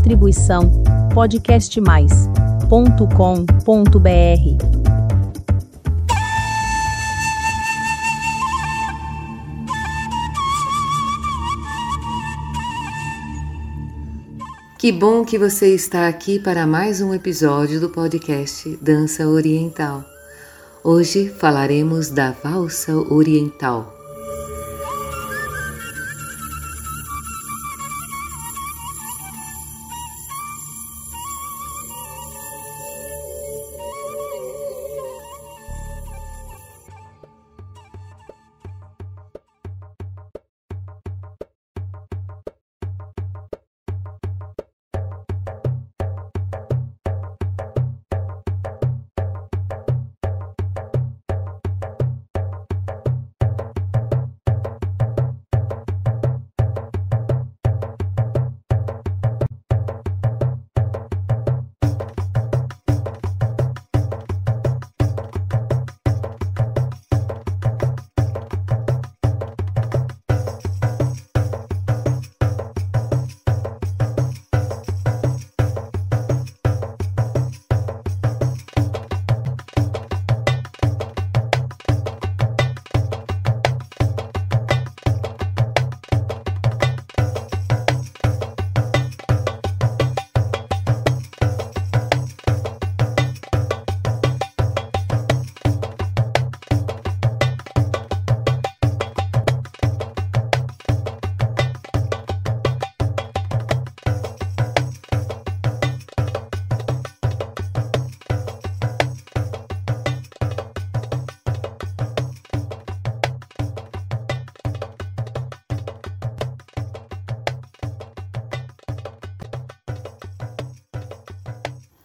Distribuição podcastmais.com.br. Que bom que você está aqui para mais um episódio do podcast Dança Oriental. Hoje falaremos da valsa oriental.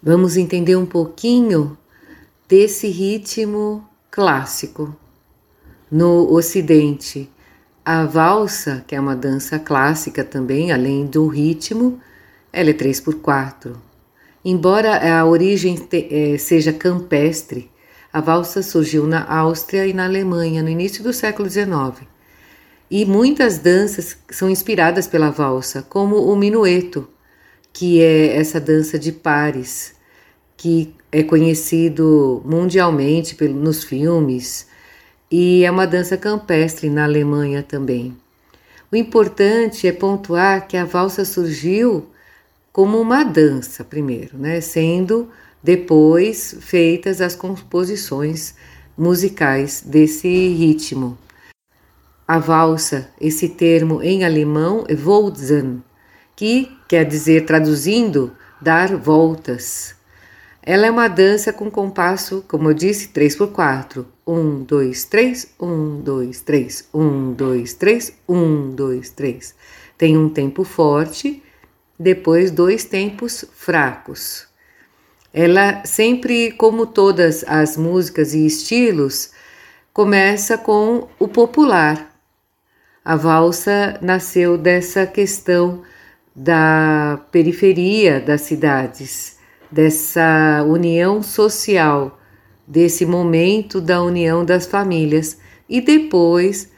Vamos entender um pouquinho desse ritmo clássico. No Ocidente, a valsa, que é uma dança clássica também, além do ritmo, ela é 3 por 4. Embora a origem eh, seja campestre, a valsa surgiu na Áustria e na Alemanha no início do século XIX. E muitas danças são inspiradas pela valsa, como o minueto, que é essa dança de pares, que é conhecido mundialmente nos filmes e é uma dança campestre na Alemanha também. O importante é pontuar que a valsa surgiu como uma dança primeiro, né, sendo depois feitas as composições musicais desse ritmo. A valsa, esse termo em alemão é Waltzen, que quer dizer traduzindo dar voltas. Ela é uma dança com compasso, como eu disse, 3 por 4. 1, 2, 3, 1, 2, 3, 1, 2, 3, 1, 2, 3. Tem um tempo forte, depois dois tempos fracos. Ela sempre, como todas as músicas e estilos, começa com o popular. A valsa nasceu dessa questão da periferia das cidades dessa união social, desse momento da união das famílias e depois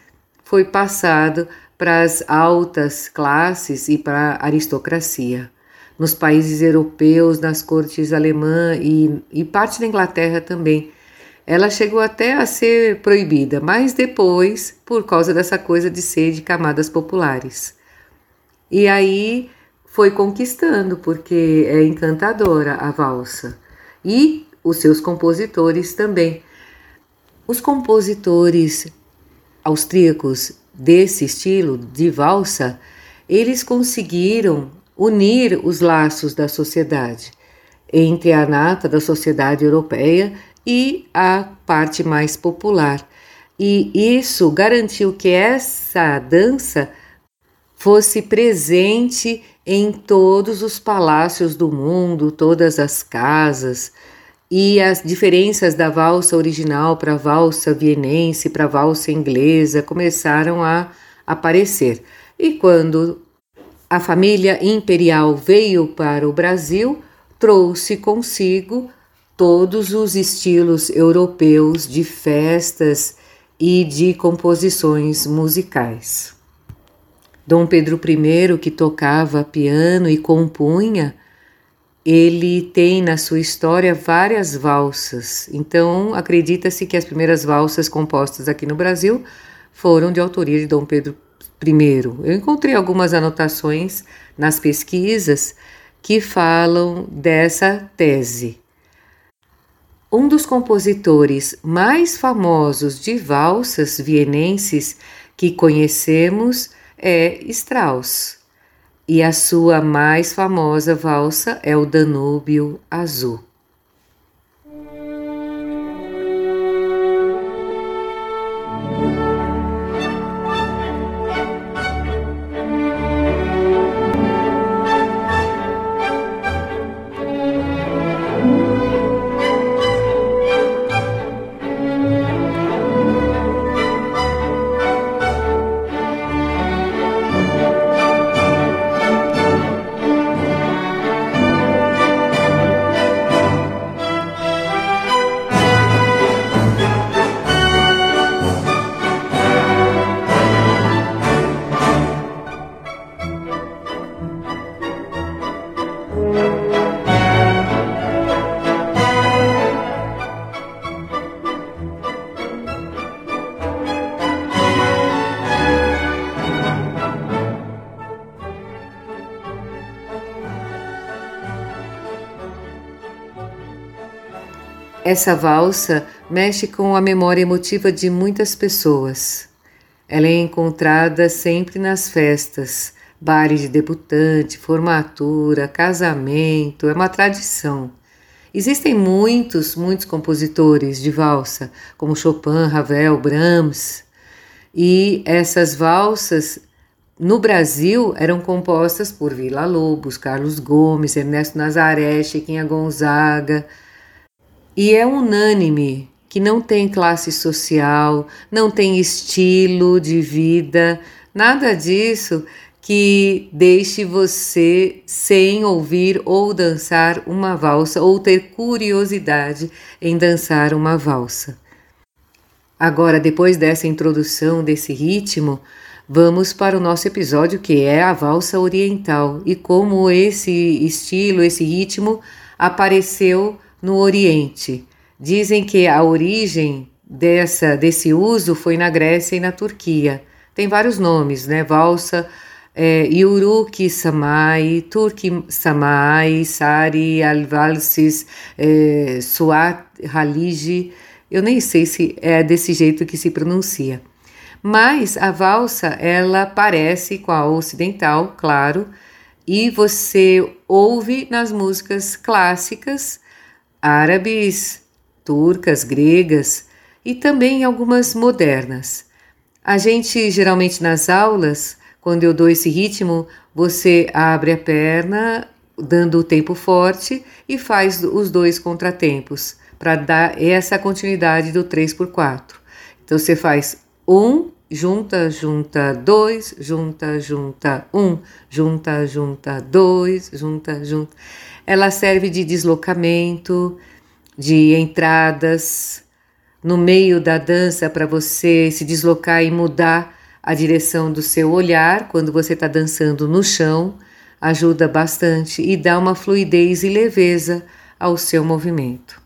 foi passado para as altas classes e para a aristocracia. Nos países europeus, nas cortes alemã e, e parte da Inglaterra também. Ela chegou até a ser proibida, mas depois, por causa dessa coisa de ser de camadas populares. E aí foi conquistando, porque é encantadora a valsa. E os seus compositores também. Os compositores austríacos desse estilo de valsa, eles conseguiram unir os laços da sociedade entre a nata da sociedade europeia e a parte mais popular. E isso garantiu que essa dança fosse presente em todos os palácios do mundo, todas as casas, e as diferenças da valsa original para a valsa vienense, para a valsa inglesa começaram a aparecer. E quando a família imperial veio para o Brasil, trouxe consigo todos os estilos europeus de festas e de composições musicais. Dom Pedro I, que tocava piano e compunha, ele tem na sua história várias valsas. Então, acredita-se que as primeiras valsas compostas aqui no Brasil foram de autoria de Dom Pedro I. Eu encontrei algumas anotações nas pesquisas que falam dessa tese. Um dos compositores mais famosos de valsas vienenses que conhecemos é Strauss, e a sua mais famosa valsa é o Danúbio Azul. Essa valsa mexe com a memória emotiva de muitas pessoas. Ela é encontrada sempre nas festas, bares de debutante, formatura, casamento, é uma tradição. Existem muitos, muitos compositores de valsa, como Chopin, Ravel, Brahms, e essas valsas no Brasil eram compostas por Vila Lobos, Carlos Gomes, Ernesto Nazaré, Chiquinha Gonzaga, e é unânime que não tem classe social, não tem estilo de vida, nada disso que deixe você sem ouvir ou dançar uma valsa ou ter curiosidade em dançar uma valsa. Agora, depois dessa introdução desse ritmo, vamos para o nosso episódio que é a valsa oriental e como esse estilo, esse ritmo apareceu no Oriente. Dizem que a origem dessa desse uso foi na Grécia e na Turquia. Tem vários nomes, né? Valsa, é, Yuruki Samai, Turki Samai, Sari Alvalsis, é, Suat Haliji. Eu nem sei se é desse jeito que se pronuncia. Mas a valsa, ela parece com a ocidental, claro, e você ouve nas músicas clássicas árabes, turcas, gregas e também algumas modernas. A gente geralmente nas aulas, quando eu dou esse ritmo, você abre a perna dando o tempo forte e faz os dois contratempos para dar essa continuidade do 3 por 4. Então você faz um, junta, junta, dois, junta, junta, um, junta, junta, dois, junta, junta ela serve de deslocamento, de entradas no meio da dança para você se deslocar e mudar a direção do seu olhar quando você está dançando no chão, ajuda bastante e dá uma fluidez e leveza ao seu movimento.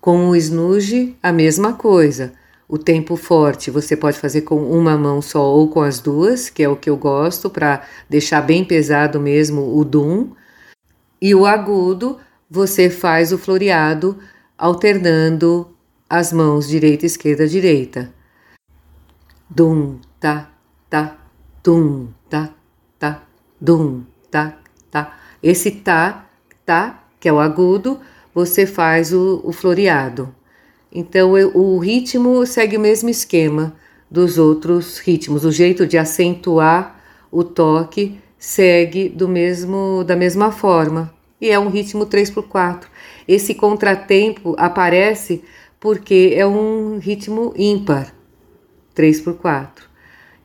Com o snooze, a mesma coisa. O tempo forte você pode fazer com uma mão só ou com as duas, que é o que eu gosto, para deixar bem pesado mesmo o dum. E o agudo, você faz o floreado alternando as mãos direita, esquerda, direita. Dum, tá, tá, dum, tá, tá, dum, tá, tá. Esse tá, tá, que é o agudo, você faz o, o floreado. Então eu, o ritmo segue o mesmo esquema dos outros ritmos, o jeito de acentuar o toque segue do mesmo da mesma forma e é um ritmo 3 por 4. Esse contratempo aparece porque é um ritmo ímpar, 3 por 4.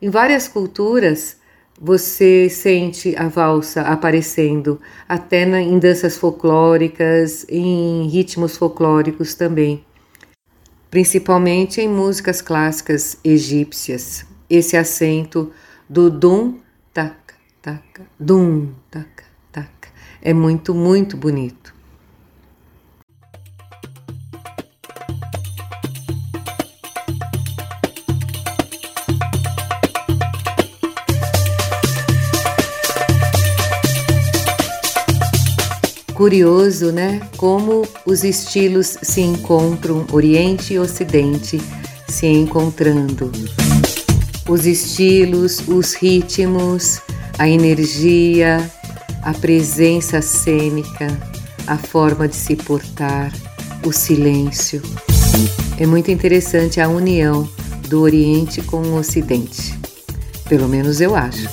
Em várias culturas você sente a valsa aparecendo até na, em danças folclóricas, em ritmos folclóricos também, principalmente em músicas clássicas egípcias. Esse acento do dum taca, taca, dum, taca, taca. É muito, muito bonito. Curioso, né? Como os estilos se encontram, Oriente e Ocidente se encontrando. Os estilos, os ritmos, a energia, a presença cênica, a forma de se portar, o silêncio. É muito interessante a união do Oriente com o Ocidente. Pelo menos eu acho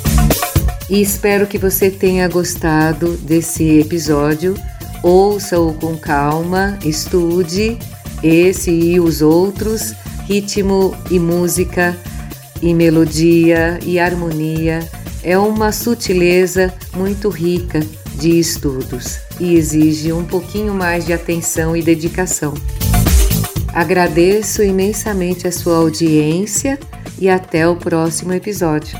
e espero que você tenha gostado desse episódio. Ouça-o com calma, estude esse e os outros, ritmo e música e melodia e harmonia. É uma sutileza muito rica de estudos e exige um pouquinho mais de atenção e dedicação. Agradeço imensamente a sua audiência e até o próximo episódio.